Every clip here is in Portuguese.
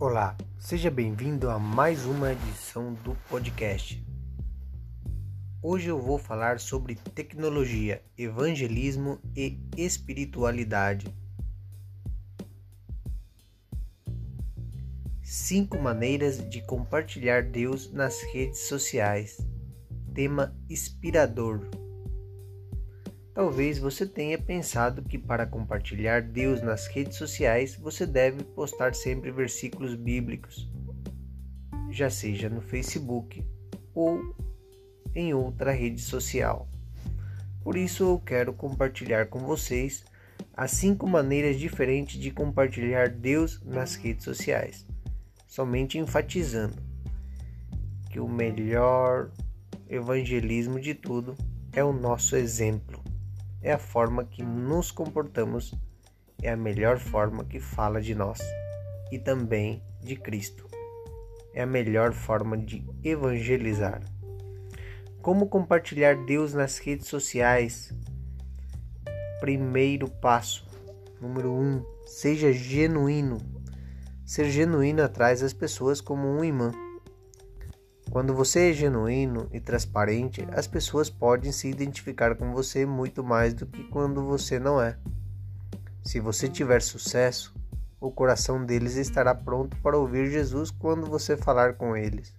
Olá, seja bem-vindo a mais uma edição do podcast. Hoje eu vou falar sobre tecnologia, evangelismo e espiritualidade. Cinco maneiras de compartilhar Deus nas redes sociais. Tema inspirador. Talvez você tenha pensado que para compartilhar Deus nas redes sociais você deve postar sempre versículos bíblicos, já seja no Facebook ou em outra rede social. Por isso eu quero compartilhar com vocês as cinco maneiras diferentes de compartilhar Deus nas redes sociais, somente enfatizando que o melhor evangelismo de tudo é o nosso exemplo é a forma que nos comportamos, é a melhor forma que fala de nós e também de Cristo. É a melhor forma de evangelizar. Como compartilhar Deus nas redes sociais? Primeiro passo, número um, seja genuíno. Ser genuíno atrás as pessoas como um imã. Quando você é genuíno e transparente, as pessoas podem se identificar com você muito mais do que quando você não é. Se você tiver sucesso, o coração deles estará pronto para ouvir Jesus quando você falar com eles.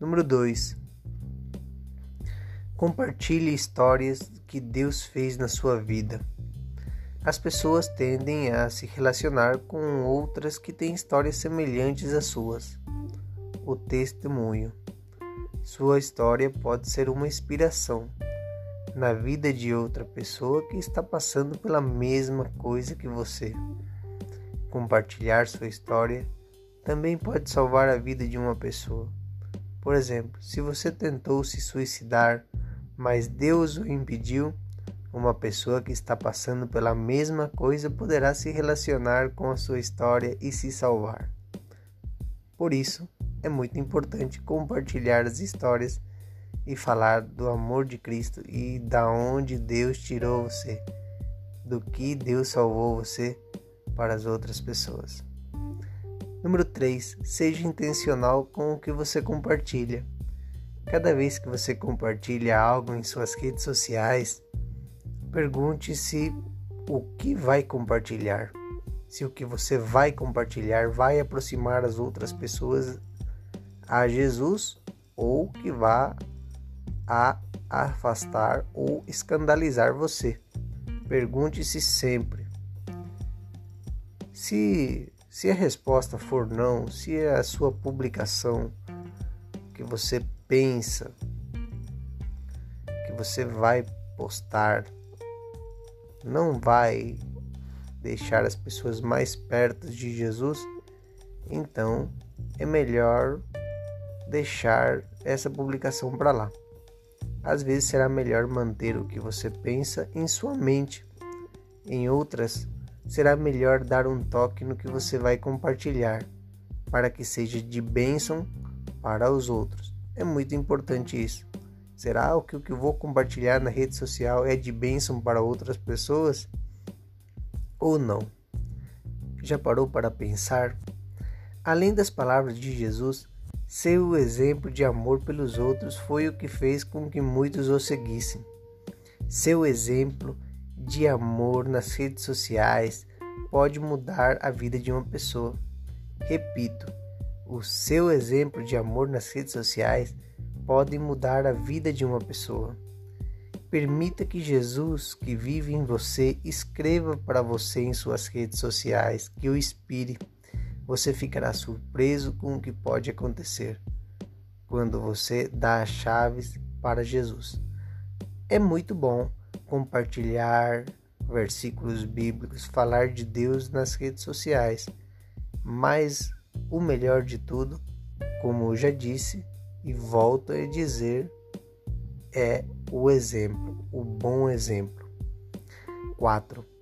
Número 2. Compartilhe histórias que Deus fez na sua vida. As pessoas tendem a se relacionar com outras que têm histórias semelhantes às suas o testemunho. Sua história pode ser uma inspiração na vida de outra pessoa que está passando pela mesma coisa que você. Compartilhar sua história também pode salvar a vida de uma pessoa. Por exemplo, se você tentou se suicidar, mas Deus o impediu, uma pessoa que está passando pela mesma coisa poderá se relacionar com a sua história e se salvar. Por isso, é muito importante compartilhar as histórias e falar do amor de Cristo e da onde Deus tirou você, do que Deus salvou você para as outras pessoas. Número 3. Seja intencional com o que você compartilha. Cada vez que você compartilha algo em suas redes sociais, pergunte-se o que vai compartilhar. Se o que você vai compartilhar vai aproximar as outras pessoas a Jesus ou que vá a afastar ou escandalizar você. Pergunte-se sempre. Se, se a resposta for não, se a sua publicação que você pensa que você vai postar não vai deixar as pessoas mais perto de Jesus, então é melhor deixar essa publicação para lá. Às vezes será melhor manter o que você pensa em sua mente. Em outras, será melhor dar um toque no que você vai compartilhar, para que seja de bênção para os outros. É muito importante isso. Será que o que eu vou compartilhar na rede social é de bênção para outras pessoas? Ou não? Já parou para pensar? Além das palavras de Jesus, seu exemplo de amor pelos outros foi o que fez com que muitos o seguissem. Seu exemplo de amor nas redes sociais pode mudar a vida de uma pessoa. Repito, o seu exemplo de amor nas redes sociais pode mudar a vida de uma pessoa. Permita que Jesus, que vive em você, escreva para você em suas redes sociais, que o inspire você ficará surpreso com o que pode acontecer quando você dá as chaves para Jesus. É muito bom compartilhar versículos bíblicos, falar de Deus nas redes sociais, mas o melhor de tudo, como eu já disse e volto a dizer, é o exemplo, o bom exemplo. 4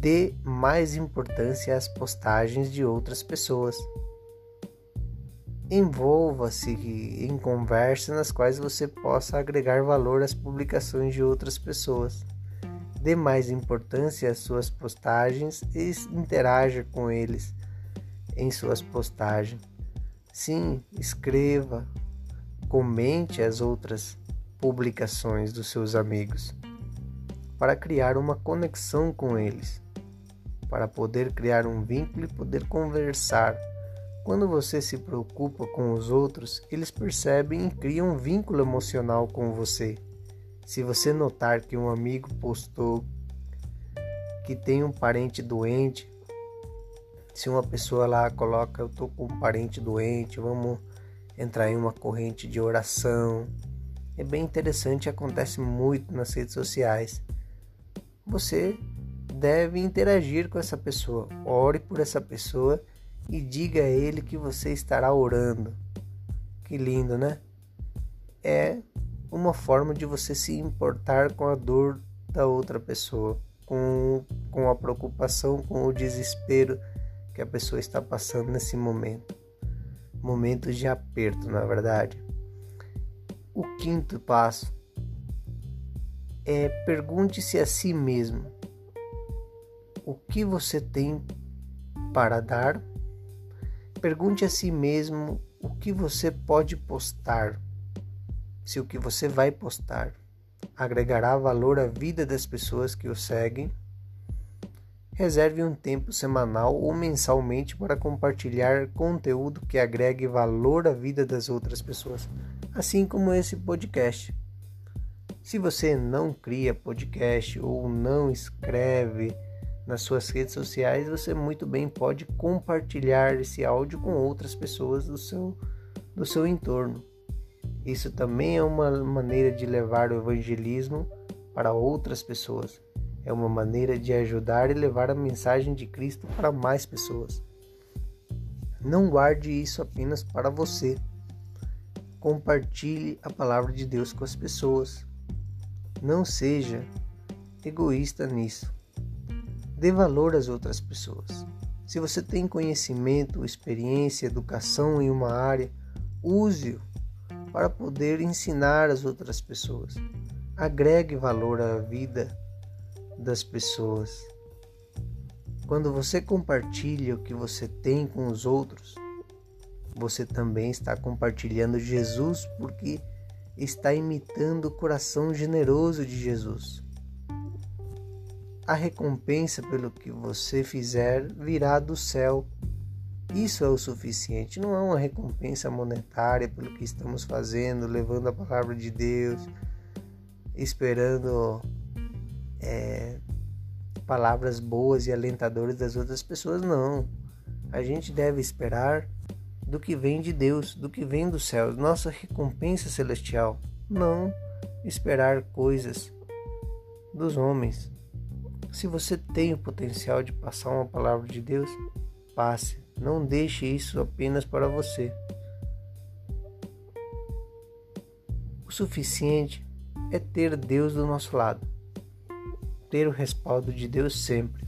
dê mais importância às postagens de outras pessoas. Envolva-se em conversas nas quais você possa agregar valor às publicações de outras pessoas. Dê mais importância às suas postagens e interaja com eles em suas postagens. Sim, escreva, comente as outras publicações dos seus amigos para criar uma conexão com eles, para poder criar um vínculo e poder conversar. Quando você se preocupa com os outros, eles percebem e criam um vínculo emocional com você. Se você notar que um amigo postou que tem um parente doente, se uma pessoa lá coloca eu tô com um parente doente, vamos entrar em uma corrente de oração. É bem interessante, acontece muito nas redes sociais você deve interagir com essa pessoa. Ore por essa pessoa e diga a ele que você estará orando. Que lindo, né? É uma forma de você se importar com a dor da outra pessoa, com, com a preocupação, com o desespero que a pessoa está passando nesse momento. Momentos de aperto, na verdade. O quinto passo é pergunte-se a si mesmo: o que você tem para dar? Pergunte a si mesmo o que você pode postar. Se o que você vai postar agregará valor à vida das pessoas que o seguem, reserve um tempo semanal ou mensalmente para compartilhar conteúdo que agregue valor à vida das outras pessoas, assim como esse podcast. Se você não cria podcast ou não escreve nas suas redes sociais, você muito bem pode compartilhar esse áudio com outras pessoas do seu, do seu entorno. Isso também é uma maneira de levar o evangelismo para outras pessoas. É uma maneira de ajudar e levar a mensagem de Cristo para mais pessoas. Não guarde isso apenas para você. Compartilhe a palavra de Deus com as pessoas. Não seja egoísta nisso. Dê valor às outras pessoas. Se você tem conhecimento, experiência, educação em uma área, use-o para poder ensinar as outras pessoas. Agregue valor à vida das pessoas. Quando você compartilha o que você tem com os outros, você também está compartilhando Jesus, porque está imitando o coração generoso de Jesus. A recompensa pelo que você fizer virá do céu. Isso é o suficiente. Não é uma recompensa monetária pelo que estamos fazendo, levando a palavra de Deus, esperando é, palavras boas e alentadoras das outras pessoas. Não. A gente deve esperar do que vem de Deus, do que vem do céu, nossa recompensa celestial. Não esperar coisas dos homens. Se você tem o potencial de passar uma palavra de Deus, passe. Não deixe isso apenas para você. O suficiente é ter Deus do nosso lado, ter o respaldo de Deus sempre.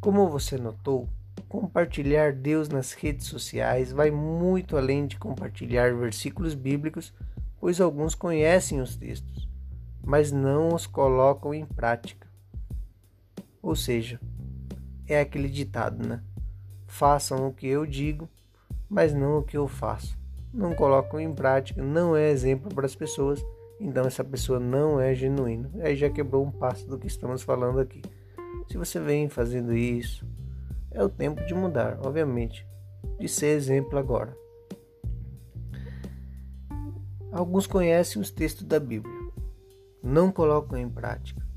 Como você notou, Compartilhar Deus nas redes sociais vai muito além de compartilhar versículos bíblicos, pois alguns conhecem os textos, mas não os colocam em prática. Ou seja, é aquele ditado, né? Façam o que eu digo, mas não o que eu faço. Não colocam em prática, não é exemplo para as pessoas, então essa pessoa não é genuína. Aí já quebrou um passo do que estamos falando aqui. Se você vem fazendo isso, é o tempo de mudar, obviamente, de ser exemplo agora. Alguns conhecem os textos da Bíblia, não colocam em prática.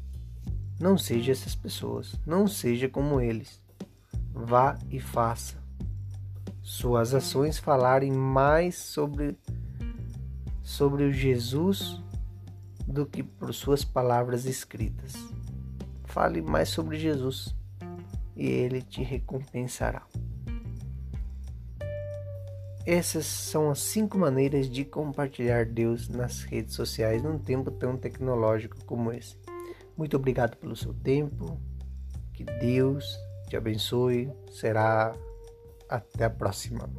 Não seja essas pessoas, não seja como eles. Vá e faça. Suas ações falarem mais sobre sobre o Jesus do que por suas palavras escritas. Fale mais sobre Jesus e ele te recompensará. Essas são as cinco maneiras de compartilhar Deus nas redes sociais num tempo tão tecnológico como esse. Muito obrigado pelo seu tempo. Que Deus te abençoe. Será até a próxima.